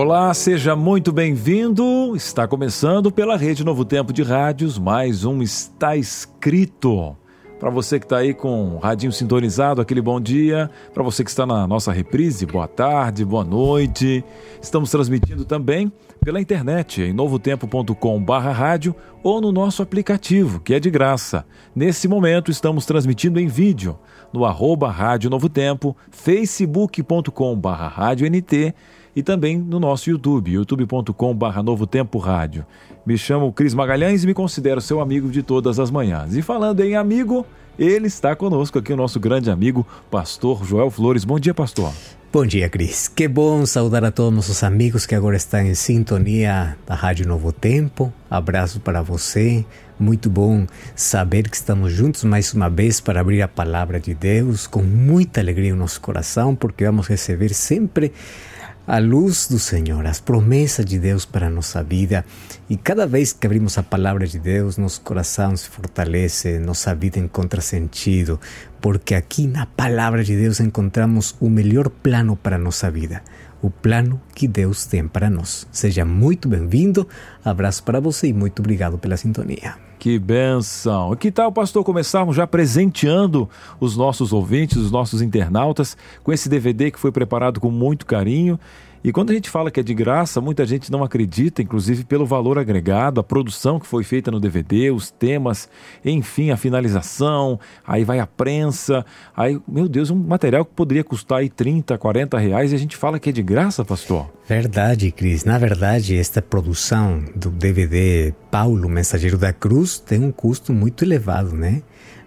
Olá, seja muito bem-vindo. Está começando pela Rede Novo Tempo de Rádios, mais um Está Escrito. Para você que está aí com o radinho sintonizado, aquele bom dia. Para você que está na nossa reprise, boa tarde, boa noite. Estamos transmitindo também pela internet em novotempo.com/rádio ou no nosso aplicativo, que é de graça. Nesse momento estamos transmitindo em vídeo no arroba Rádio Novo Tempo, facebook.com/rádio NT e também no nosso YouTube, youtube.com.br Novo Tempo Rádio. Me chamo Cris Magalhães e me considero seu amigo de todas as manhãs. E falando em amigo, ele está conosco aqui, o nosso grande amigo, pastor Joel Flores. Bom dia, pastor. Bom dia, Cris. Que bom saudar a todos nossos amigos que agora estão em sintonia da Rádio Novo Tempo. Abraço para você. Muito bom saber que estamos juntos mais uma vez para abrir a palavra de Deus com muita alegria no nosso coração, porque vamos receber sempre a luz do Senhor, as promessas de Deus para a nossa vida. E cada vez que abrimos a palavra de Deus, nosso coração se fortalece, nossa vida encontra sentido, porque aqui na palavra de Deus encontramos o melhor plano para a nossa vida. O plano que Deus tem para nós. Seja muito bem-vindo, abraço para você e muito obrigado pela sintonia. Que benção! Que tal, pastor, começarmos já presenteando os nossos ouvintes, os nossos internautas, com esse DVD que foi preparado com muito carinho e quando a gente fala que é de graça, muita gente não acredita, inclusive pelo valor agregado, a produção que foi feita no DVD, os temas, enfim, a finalização, aí vai a prensa, aí, meu Deus, um material que poderia custar aí 30, 40 reais e a gente fala que é de graça, pastor. Verdade, Cris. Na verdade, esta produção do DVD Paulo, Mensageiro da Cruz, tem um custo muito elevado, né?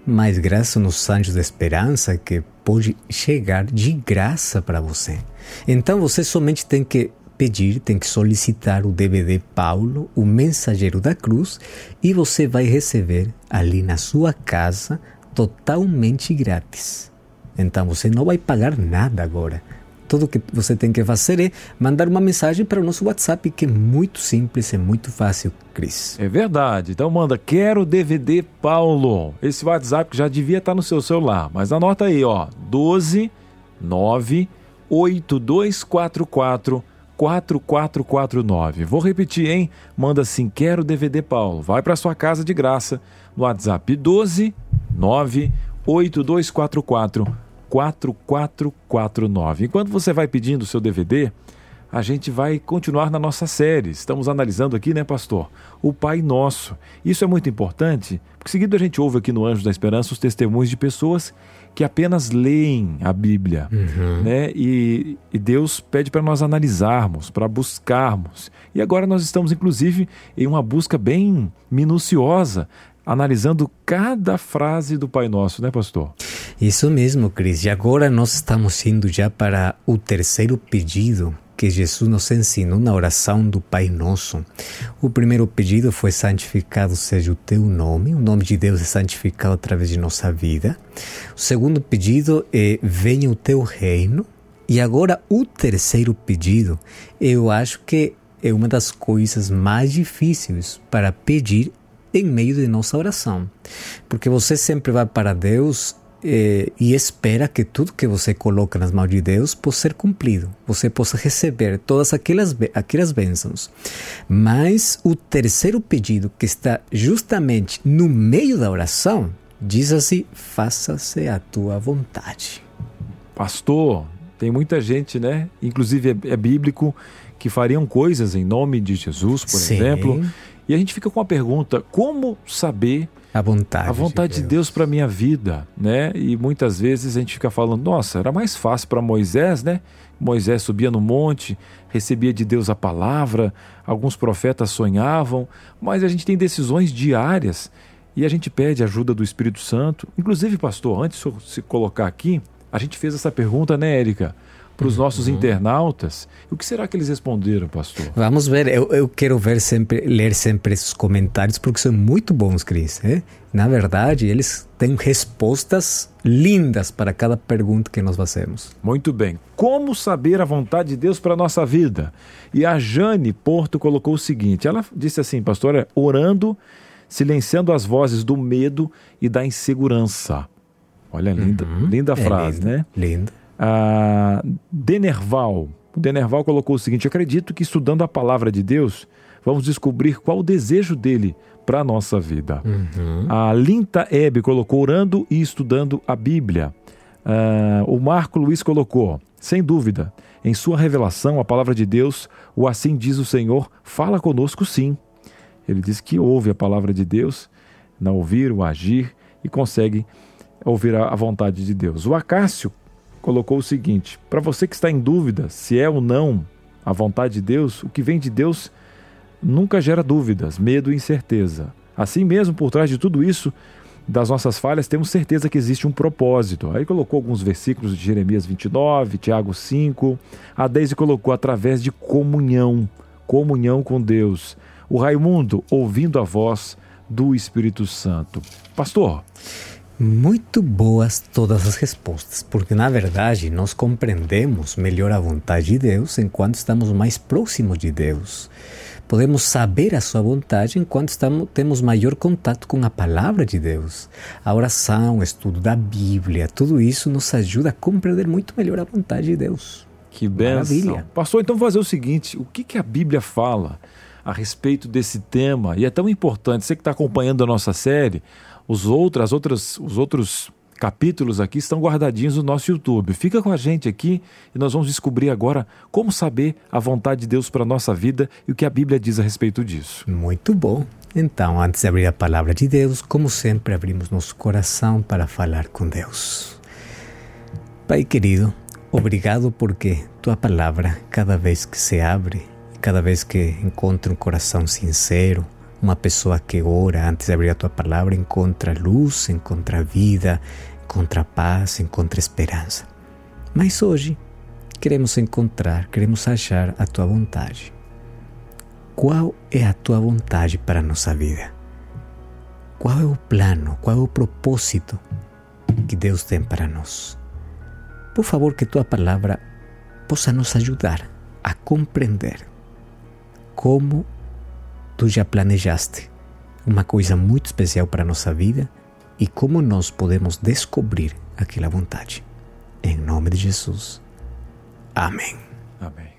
Mas graças nos anjos da esperança que pode chegar de graça para você. Então você somente tem que pedir, tem que solicitar o DVD Paulo, o Mensageiro da Cruz, e você vai receber ali na sua casa totalmente grátis. Então você não vai pagar nada agora. Tudo que você tem que fazer é mandar uma mensagem para o nosso WhatsApp, que é muito simples, é muito fácil, Cris. É verdade. Então manda, quero DVD Paulo. Esse WhatsApp já devia estar no seu celular, mas anota aí, ó, 12 9 8244 4449. Vou repetir, hein? Manda assim, quero DVD Paulo. Vai para sua casa de graça no WhatsApp 12 9 8244 4449. Enquanto você vai pedindo o seu DVD, a gente vai continuar na nossa série. Estamos analisando aqui, né, pastor? O Pai Nosso. Isso é muito importante, porque seguido a gente ouve aqui no Anjo da Esperança os testemunhos de pessoas que apenas leem a Bíblia, uhum. né? E, e Deus pede para nós analisarmos, para buscarmos. E agora nós estamos, inclusive, em uma busca bem minuciosa analisando cada frase do Pai Nosso, né, pastor? Isso mesmo, Cris. E agora nós estamos indo já para o terceiro pedido que Jesus nos ensinou na oração do Pai Nosso. O primeiro pedido foi santificado seja o teu nome, o nome de Deus é santificado através de nossa vida. O segundo pedido é venha o teu reino. E agora o terceiro pedido, eu acho que é uma das coisas mais difíceis para pedir em meio de nossa oração. Porque você sempre vai para Deus eh, e espera que tudo que você coloca nas mãos de Deus possa ser cumprido, você possa receber todas aquelas, aquelas bênçãos. Mas o terceiro pedido, que está justamente no meio da oração, diz assim: faça-se a tua vontade. Pastor, tem muita gente, né? Inclusive é, é bíblico, que fariam coisas em nome de Jesus, por Sim. exemplo e a gente fica com a pergunta: como saber a vontade, a vontade de Deus, Deus para minha vida, né? E muitas vezes a gente fica falando: nossa, era mais fácil para Moisés, né? Moisés subia no monte, recebia de Deus a palavra, alguns profetas sonhavam, mas a gente tem decisões diárias e a gente pede ajuda do Espírito Santo. Inclusive, pastor, antes de se colocar aqui, a gente fez essa pergunta, né, Érica? Para os nossos uhum. internautas. O que será que eles responderam, pastor? Vamos ver. Eu, eu quero ver sempre, ler sempre esses comentários porque são muito bons, Cris. Eh? Na verdade, eles têm respostas lindas para cada pergunta que nós fazemos. Muito bem. Como saber a vontade de Deus para a nossa vida? E a Jane Porto colocou o seguinte: ela disse assim, pastor, é, orando, silenciando as vozes do medo e da insegurança. Olha, linda, uhum. linda é frase, lindo, né? Linda. Ah, Denerval. O Denerval colocou o seguinte: acredito que estudando a palavra de Deus, vamos descobrir qual o desejo dele para a nossa vida. Uhum. A Linta Ebe colocou orando e estudando a Bíblia. Uh, o Marco Luiz colocou, sem dúvida, em sua revelação, a palavra de Deus, o assim diz o Senhor, fala conosco sim. Ele diz que ouve a palavra de Deus, não ouvir, o agir e consegue ouvir a, a vontade de Deus. O Acácio colocou o seguinte: para você que está em dúvida se é ou não a vontade de Deus, o que vem de Deus nunca gera dúvidas, medo e incerteza. Assim mesmo, por trás de tudo isso, das nossas falhas, temos certeza que existe um propósito. Aí colocou alguns versículos de Jeremias 29, Tiago 5. A Deise colocou através de comunhão, comunhão com Deus. O Raimundo ouvindo a voz do Espírito Santo. Pastor. Muito boas todas as respostas, porque na verdade nós compreendemos melhor a vontade de Deus enquanto estamos mais próximos de Deus. Podemos saber a sua vontade enquanto estamos, temos maior contato com a palavra de Deus. A oração, o estudo da Bíblia, tudo isso nos ajuda a compreender muito melhor a vontade de Deus. Que benção. Maravilha. Pastor, então fazer o seguinte: o que, que a Bíblia fala a respeito desse tema? E é tão importante, você que está acompanhando a nossa série, os outros, as outras, os outros capítulos aqui estão guardadinhos no nosso YouTube. Fica com a gente aqui e nós vamos descobrir agora como saber a vontade de Deus para a nossa vida e o que a Bíblia diz a respeito disso. Muito bom. Então, antes de abrir a palavra de Deus, como sempre, abrimos nosso coração para falar com Deus. Pai querido, obrigado porque tua palavra, cada vez que se abre, cada vez que encontra um coração sincero, uma pessoa que ora antes de abrir a tua palavra encontra luz, encontra vida, encontra paz, encontra esperança. Mas hoje queremos encontrar, queremos achar a tua vontade. Qual é a tua vontade para a nossa vida? Qual é o plano, qual é o propósito que Deus tem para nós? Por favor, que tua palavra possa nos ajudar a compreender como tu já planejaste uma coisa muito especial para a nossa vida e como nós podemos descobrir aquela vontade. Em nome de Jesus. Amém. Amém.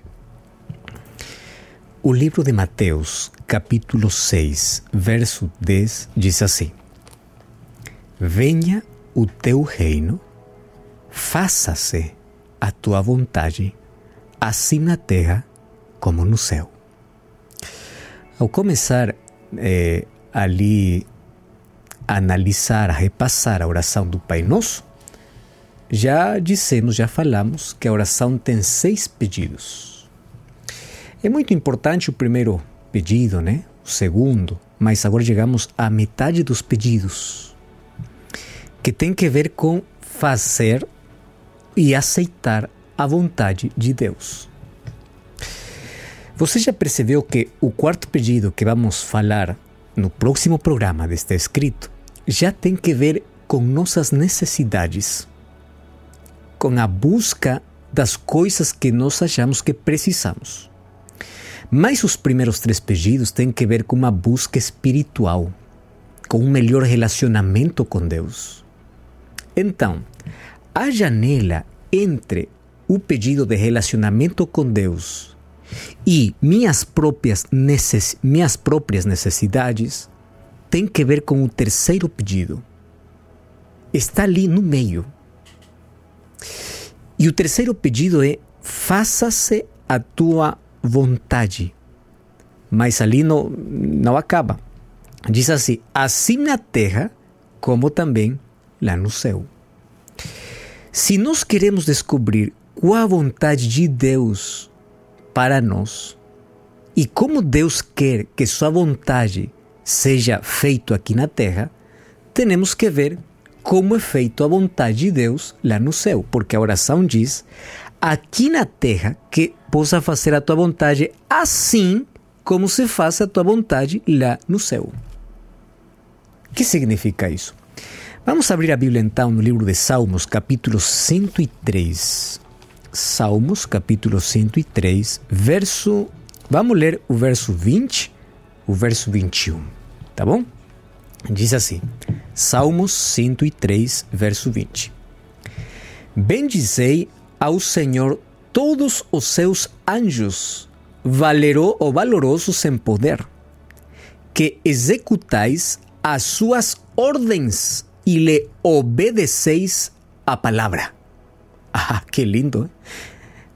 O livro de Mateus, capítulo 6, verso 10, diz assim: Venha o teu reino, faça-se a tua vontade, assim na terra como no céu. Ao começar é, ali a analisar, a repassar a oração do Pai Nosso, já dissemos, já falamos que a oração tem seis pedidos. É muito importante o primeiro pedido, né? O segundo, mas agora chegamos à metade dos pedidos, que tem que ver com fazer e aceitar a vontade de Deus. Você já percebeu que o quarto pedido que vamos falar no próximo programa deste escrito já tem que ver com nossas necessidades, com a busca das coisas que nós achamos que precisamos. Mas os primeiros três pedidos têm que ver com uma busca espiritual, com um melhor relacionamento com Deus. Então, a janela entre o pedido de relacionamento com Deus e minhas próprias, necess, minhas próprias necessidades têm que ver com o terceiro pedido. Está ali no meio. E o terceiro pedido é: faça-se a tua vontade. Mas ali não, não acaba. Diz assim: assim na terra, como também lá no céu. Se nós queremos descobrir qual a vontade de Deus para nós. E como Deus quer que Sua vontade seja feita aqui na terra, temos que ver como é feito a vontade de Deus lá no céu, porque a oração diz: aqui na terra que possa fazer a tua vontade assim como se faz a tua vontade lá no céu. O que significa isso? Vamos abrir a Bíblia então no livro de Salmos, capítulo 103. Salmos, capítulo 103, verso. Vamos ler o verso 20, o verso 21, tá bom? Diz assim: Salmos 103, verso 20. Bendizei ao Senhor todos os seus anjos, valero ou valorosos em poder, que executais as suas ordens e lhe obedeceis a palavra. Ah, que lindo!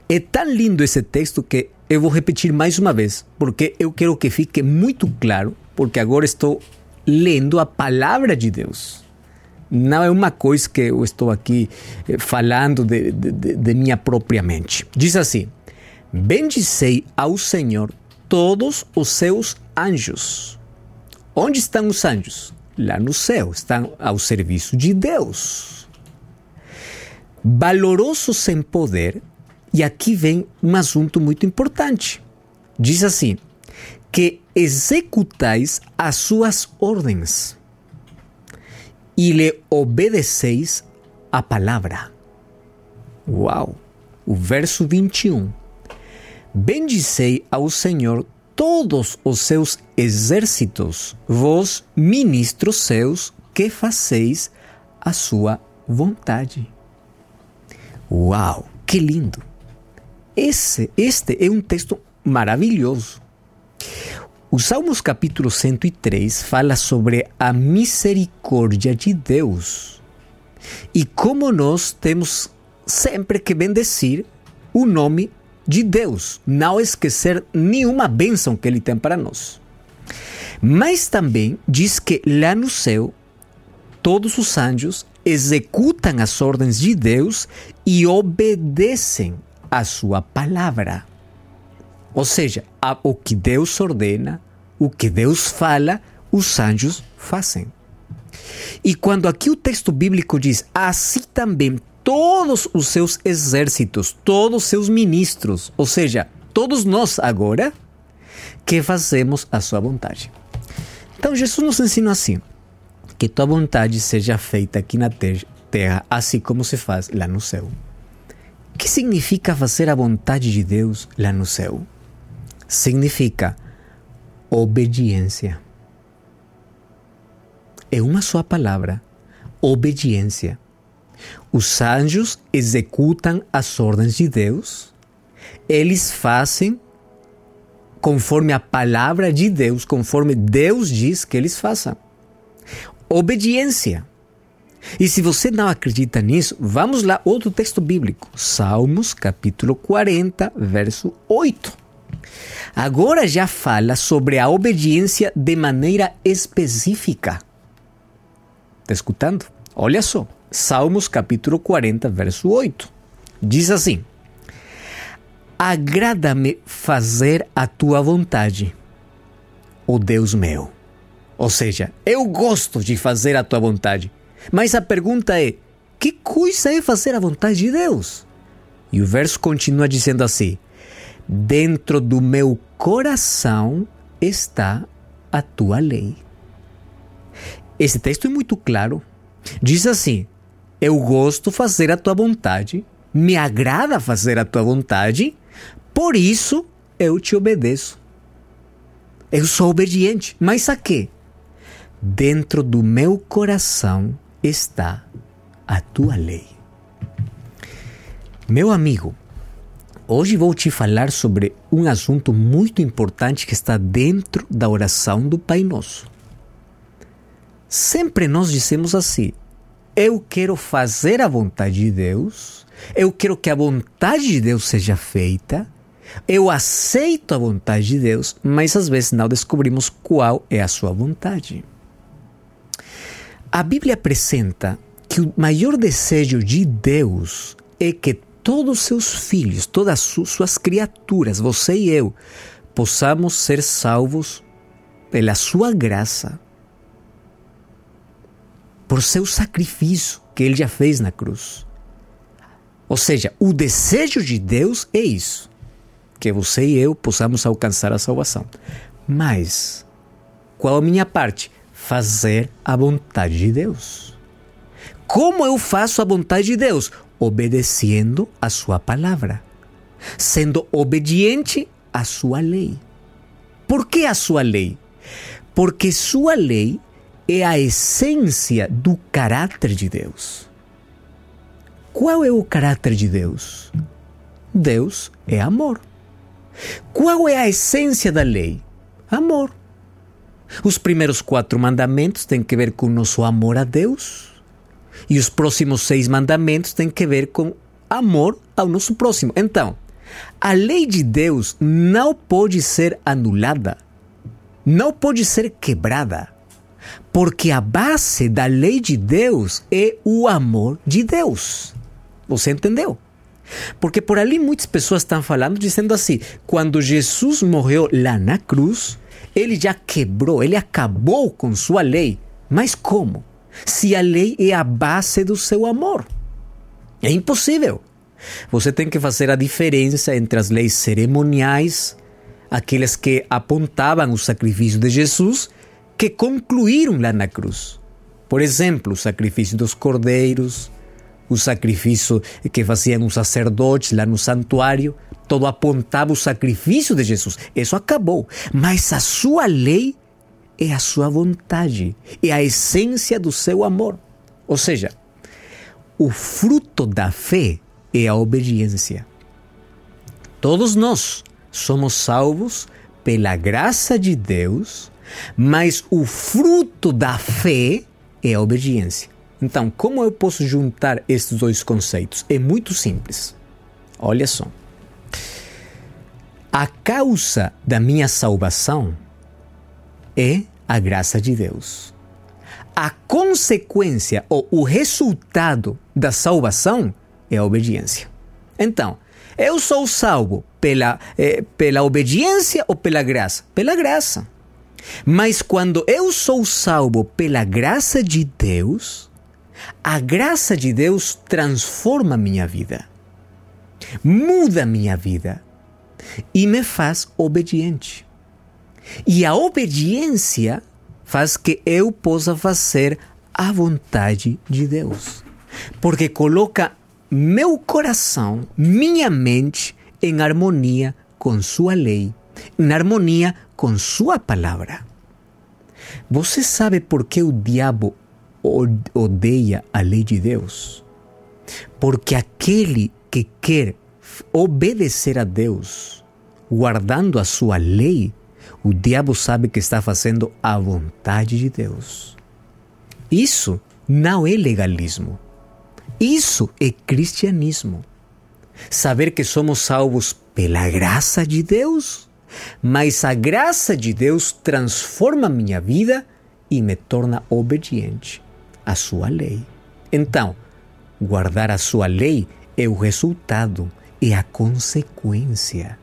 ¿eh? É tão lindo esse texto que eu vou repetir mais uma vez, porque eu quero que fique muito claro, porque agora estou lendo a palavra de Deus. Não é uma coisa que eu estou aqui eh, falando de, de, de minha própria mente. Diz assim: Bendicei ao Senhor todos os seus anjos. Onde estão os anjos? lá no céu, estão ao serviço de Deus. Valorosos em poder, e aqui vem um assunto muito importante. Diz assim: que executais as suas ordens e lhe obedeceis a palavra. Uau! O verso 21. Bendicei ao Senhor todos os seus exércitos, vós, ministros seus, que faceis a sua vontade. Uau, que lindo! Esse, este é um texto maravilhoso. O Salmos capítulo 103 fala sobre a misericórdia de Deus e como nós temos sempre que bendecir o nome de Deus, não esquecer nenhuma bênção que Ele tem para nós. Mas também diz que lá no céu, todos os anjos executam as ordens de Deus e obedecem a sua palavra. Ou seja, o que Deus ordena, o que Deus fala, os anjos fazem. E quando aqui o texto bíblico diz, assim também todos os seus exércitos, todos os seus ministros, ou seja, todos nós agora que fazemos a sua vontade. Então Jesus nos ensina assim: que tua vontade seja feita aqui na terra, assim como se faz lá no céu. O que significa fazer a vontade de Deus lá no céu? Significa obediência. É uma só palavra: obediência. Os anjos executam as ordens de Deus, eles fazem conforme a palavra de Deus, conforme Deus diz que eles façam. Obediência. E se você não acredita nisso, vamos lá, outro texto bíblico, Salmos capítulo 40, verso 8. Agora já fala sobre a obediência de maneira específica. Está escutando? Olha só. Salmos capítulo 40, verso 8. Diz assim: Agrada-me fazer a tua vontade, ó Deus meu. Ou seja, eu gosto de fazer a tua vontade. Mas a pergunta é: que coisa é fazer a vontade de Deus? E o verso continua dizendo assim: Dentro do meu coração está a tua lei. Esse texto é muito claro. Diz assim: eu gosto fazer a tua vontade, me agrada fazer a tua vontade, por isso eu te obedeço. Eu sou obediente, mas a quê? Dentro do meu coração está a tua lei. Meu amigo, hoje vou te falar sobre um assunto muito importante que está dentro da oração do Pai Nosso. Sempre nós dizemos assim: eu quero fazer a vontade de Deus, eu quero que a vontade de Deus seja feita, eu aceito a vontade de Deus, mas às vezes não descobrimos qual é a sua vontade. A Bíblia apresenta que o maior desejo de Deus é que todos os seus filhos, todas as suas criaturas, você e eu, possamos ser salvos pela sua graça, por seu sacrifício que ele já fez na cruz. Ou seja, o desejo de Deus é isso: que você e eu possamos alcançar a salvação. Mas, qual a minha parte? Fazer a vontade de Deus. Como eu faço a vontade de Deus? Obedecendo a Sua palavra, sendo obediente à Sua lei. Por que a Sua lei? Porque Sua lei é a essência do caráter de Deus. Qual é o caráter de Deus? Deus é amor. Qual é a essência da lei? Amor. Os primeiros quatro mandamentos têm que ver com nosso amor a Deus. E os próximos seis mandamentos têm que ver com amor ao nosso próximo. Então, a lei de Deus não pode ser anulada, não pode ser quebrada, porque a base da lei de Deus é o amor de Deus. Você entendeu? Porque por ali muitas pessoas estão falando, dizendo assim: quando Jesus morreu lá na cruz, ele já quebrou, ele acabou com sua lei. Mas como? Se a lei é a base do seu amor. É impossível. Você tem que fazer a diferença entre as leis cerimoniais, aquelas que apontavam o sacrifício de Jesus, que concluíram lá na cruz. Por exemplo, o sacrifício dos cordeiros, o sacrifício que faziam os sacerdotes lá no santuário, todo apontava o sacrifício de Jesus. Isso acabou. Mas a sua lei é a sua vontade, é a essência do seu amor. Ou seja, o fruto da fé é a obediência. Todos nós somos salvos pela graça de Deus, mas o fruto da fé é a obediência. Então, como eu posso juntar estes dois conceitos? É muito simples. Olha só. A causa da minha salvação é a graça de Deus. A consequência ou o resultado da salvação é a obediência. Então, eu sou salvo pela, eh, pela obediência ou pela graça? Pela graça. Mas quando eu sou salvo pela graça de Deus, a graça de Deus transforma minha vida, muda minha vida e me faz obediente. E a obediência faz que eu possa fazer a vontade de Deus, porque coloca meu coração, minha mente em harmonia com Sua lei, em harmonia com Sua palavra. Você sabe por que o diabo odeia a lei de Deus. Porque aquele que quer obedecer a Deus, guardando a sua lei, o diabo sabe que está fazendo a vontade de Deus. Isso não é legalismo. Isso é cristianismo. Saber que somos salvos pela graça de Deus, mas a graça de Deus transforma minha vida e me torna obediente a sua lei. Então, guardar a sua lei é o resultado, é a consequência.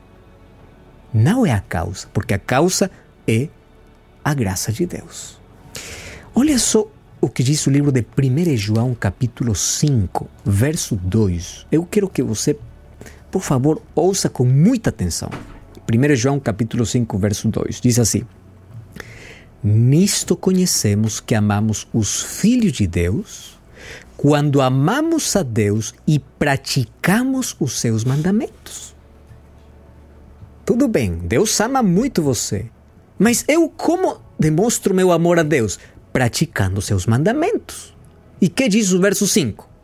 Não é a causa, porque a causa é a graça de Deus. Olha só o que diz o livro de 1 João, capítulo 5, verso 2. Eu quero que você, por favor, ouça com muita atenção. 1 João, capítulo 5, verso 2. Diz assim: Nisto conhecemos que amamos os filhos de Deus quando amamos a Deus e praticamos os seus mandamentos. Tudo bem, Deus ama muito você. Mas eu como demonstro meu amor a Deus? Praticando seus mandamentos. E que diz o verso 5?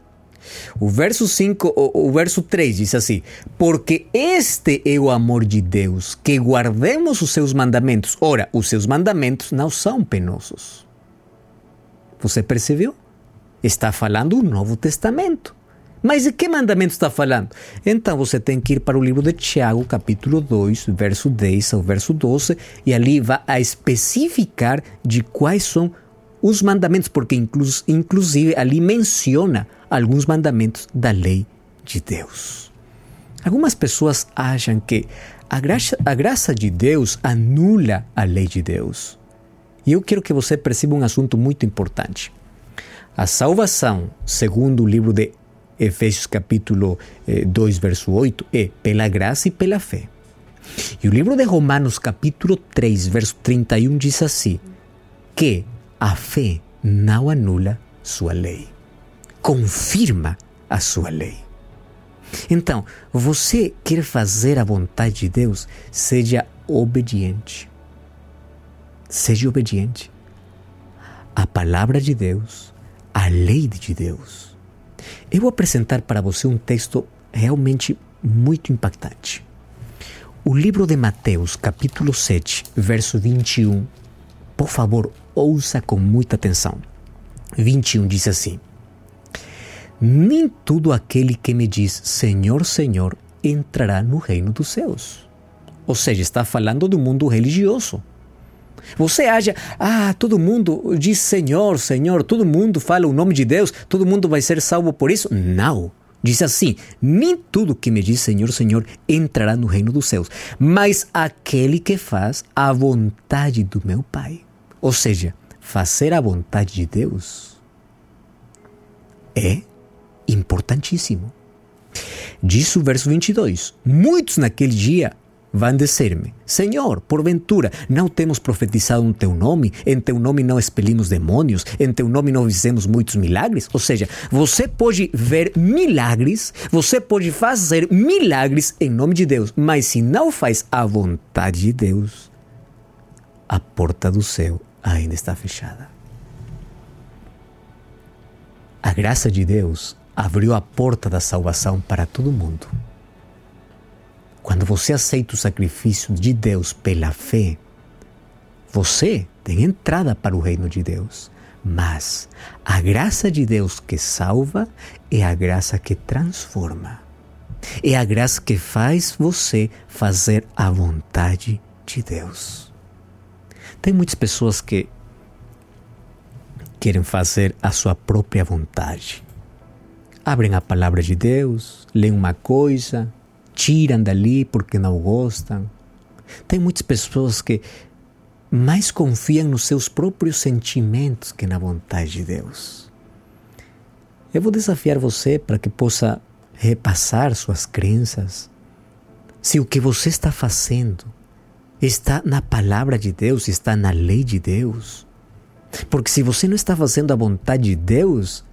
O verso 5, o, o verso 3 diz assim: Porque este é o amor de Deus, que guardemos os seus mandamentos. Ora, os seus mandamentos não são penosos. Você percebeu? Está falando o Novo Testamento. Mas de que mandamento está falando? Então você tem que ir para o livro de Tiago, capítulo 2, verso 10 ao verso 12, e ali vai a especificar de quais são os mandamentos, porque inclusive ali menciona alguns mandamentos da lei de Deus. Algumas pessoas acham que a graça, a graça de Deus anula a lei de Deus. E eu quero que você perceba um assunto muito importante. A salvação, segundo o livro de Efésios capítulo 2, eh, verso 8, é pela graça e pela fé. E o livro de Romanos capítulo 3, verso 31 diz assim, que a fé não anula sua lei, confirma a sua lei. Então, você quer fazer a vontade de Deus? Seja obediente. Seja obediente. A palavra de Deus, a lei de Deus. Eu vou apresentar para você um texto realmente muito impactante. O livro de Mateus, capítulo 7, verso 21. Por favor, ouça com muita atenção. 21 diz assim: Nem todo aquele que me diz Senhor, Senhor entrará no reino dos céus. Ou seja, está falando do mundo religioso. Você acha, ah, todo mundo diz Senhor, Senhor, todo mundo fala o nome de Deus, todo mundo vai ser salvo por isso? Não. Diz assim: Nem tudo que me diz Senhor, Senhor entrará no reino dos céus, mas aquele que faz a vontade do meu Pai. Ou seja, fazer a vontade de Deus é importantíssimo. Diz o verso 22: Muitos naquele dia vão dizer-me: Senhor, porventura, não temos profetizado no teu nome, em teu nome não expelimos demônios, em teu nome não fizemos muitos milagres? Ou seja, você pode ver milagres, você pode fazer milagres em nome de Deus, mas se não faz a vontade de Deus, a porta do céu ainda está fechada. A graça de Deus abriu a porta da salvação para todo mundo. Quando você aceita o sacrifício de Deus pela fé, você tem entrada para o reino de Deus. Mas a graça de Deus que salva é a graça que transforma. É a graça que faz você fazer a vontade de Deus. Tem muitas pessoas que querem fazer a sua própria vontade. Abrem a palavra de Deus, leem uma coisa, tiram dali porque não gostam. Tem muitas pessoas que mais confiam nos seus próprios sentimentos que na vontade de Deus. Eu vou desafiar você para que possa repassar suas crenças. Se o que você está fazendo está na palavra de Deus, está na lei de Deus. Porque se você não está fazendo a vontade de Deus,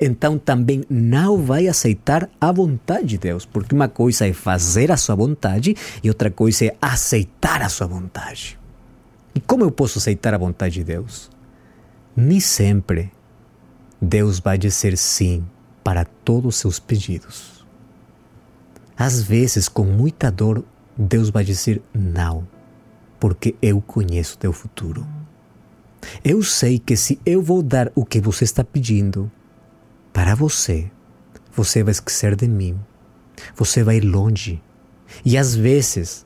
então também não vai aceitar a vontade de Deus, porque uma coisa é fazer a sua vontade e outra coisa é aceitar a sua vontade. E como eu posso aceitar a vontade de Deus? Nem sempre Deus vai dizer sim para todos os seus pedidos. Às vezes, com muita dor, Deus vai dizer não, porque eu conheço teu futuro. Eu sei que se eu vou dar o que você está pedindo, para você, você vai esquecer de mim. Você vai ir longe. E às vezes,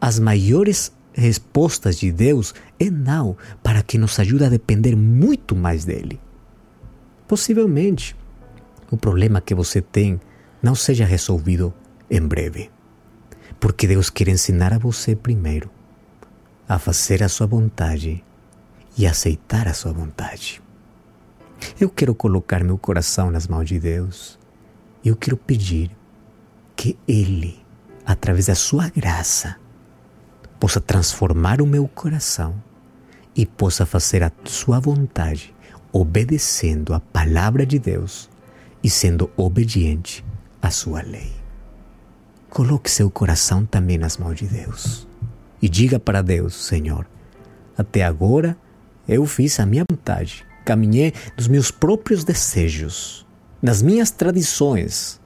as maiores respostas de Deus é não, para que nos ajude a depender muito mais dele. Possivelmente, o problema que você tem não seja resolvido em breve. Porque Deus quer ensinar a você primeiro a fazer a sua vontade e aceitar a sua vontade. Eu quero colocar meu coração nas mãos de Deus. Eu quero pedir que Ele, através da Sua graça, possa transformar o meu coração e possa fazer a Sua vontade, obedecendo a palavra de Deus e sendo obediente à Sua lei. Coloque seu coração também nas mãos de Deus e diga para Deus: Senhor, até agora eu fiz a minha vontade caminhei nos meus próprios desejos, nas minhas tradições,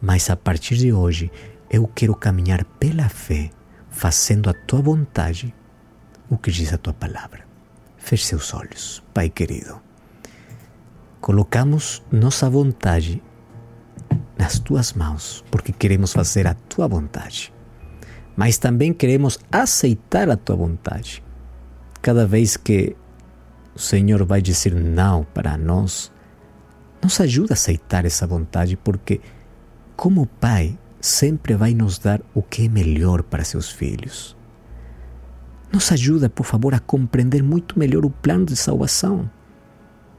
mas a partir de hoje eu quero caminhar pela fé, fazendo a tua vontade, o que diz a tua palavra. Feche seus olhos, Pai querido. Colocamos nossa vontade nas tuas mãos, porque queremos fazer a tua vontade. Mas também queremos aceitar a tua vontade. Cada vez que o Senhor vai dizer não para nós, nos ajuda a aceitar essa vontade, porque, como Pai, sempre vai nos dar o que é melhor para seus filhos. Nos ajuda, por favor, a compreender muito melhor o plano de salvação.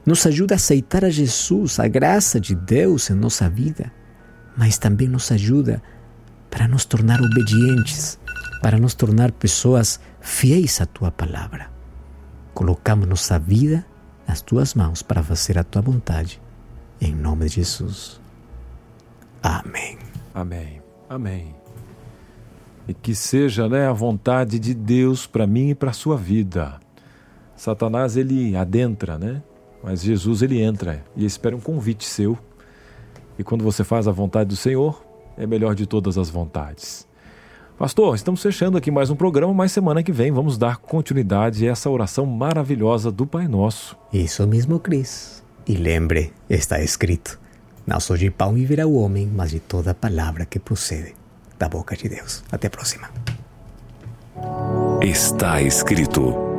nos ajuda a aceitar a Jesus, a graça de Deus em nossa vida, mas também nos ajuda para nos tornar obedientes, para nos tornar pessoas fiéis à tua palavra. Colocamos nossa vida nas tuas mãos para fazer a tua vontade. Em nome de Jesus. Amém. Amém. Amém. E que seja né, a vontade de Deus para mim e para a sua vida. Satanás ele adentra, né? Mas Jesus ele entra e espera um convite seu. E quando você faz a vontade do Senhor, é melhor de todas as vontades. Pastor, estamos fechando aqui mais um programa, mas semana que vem vamos dar continuidade a essa oração maravilhosa do Pai Nosso. Isso mesmo, Cris. E lembre, está escrito: Não só de pão viverá o homem, mas de toda palavra que procede da boca de Deus. Até a próxima. Está escrito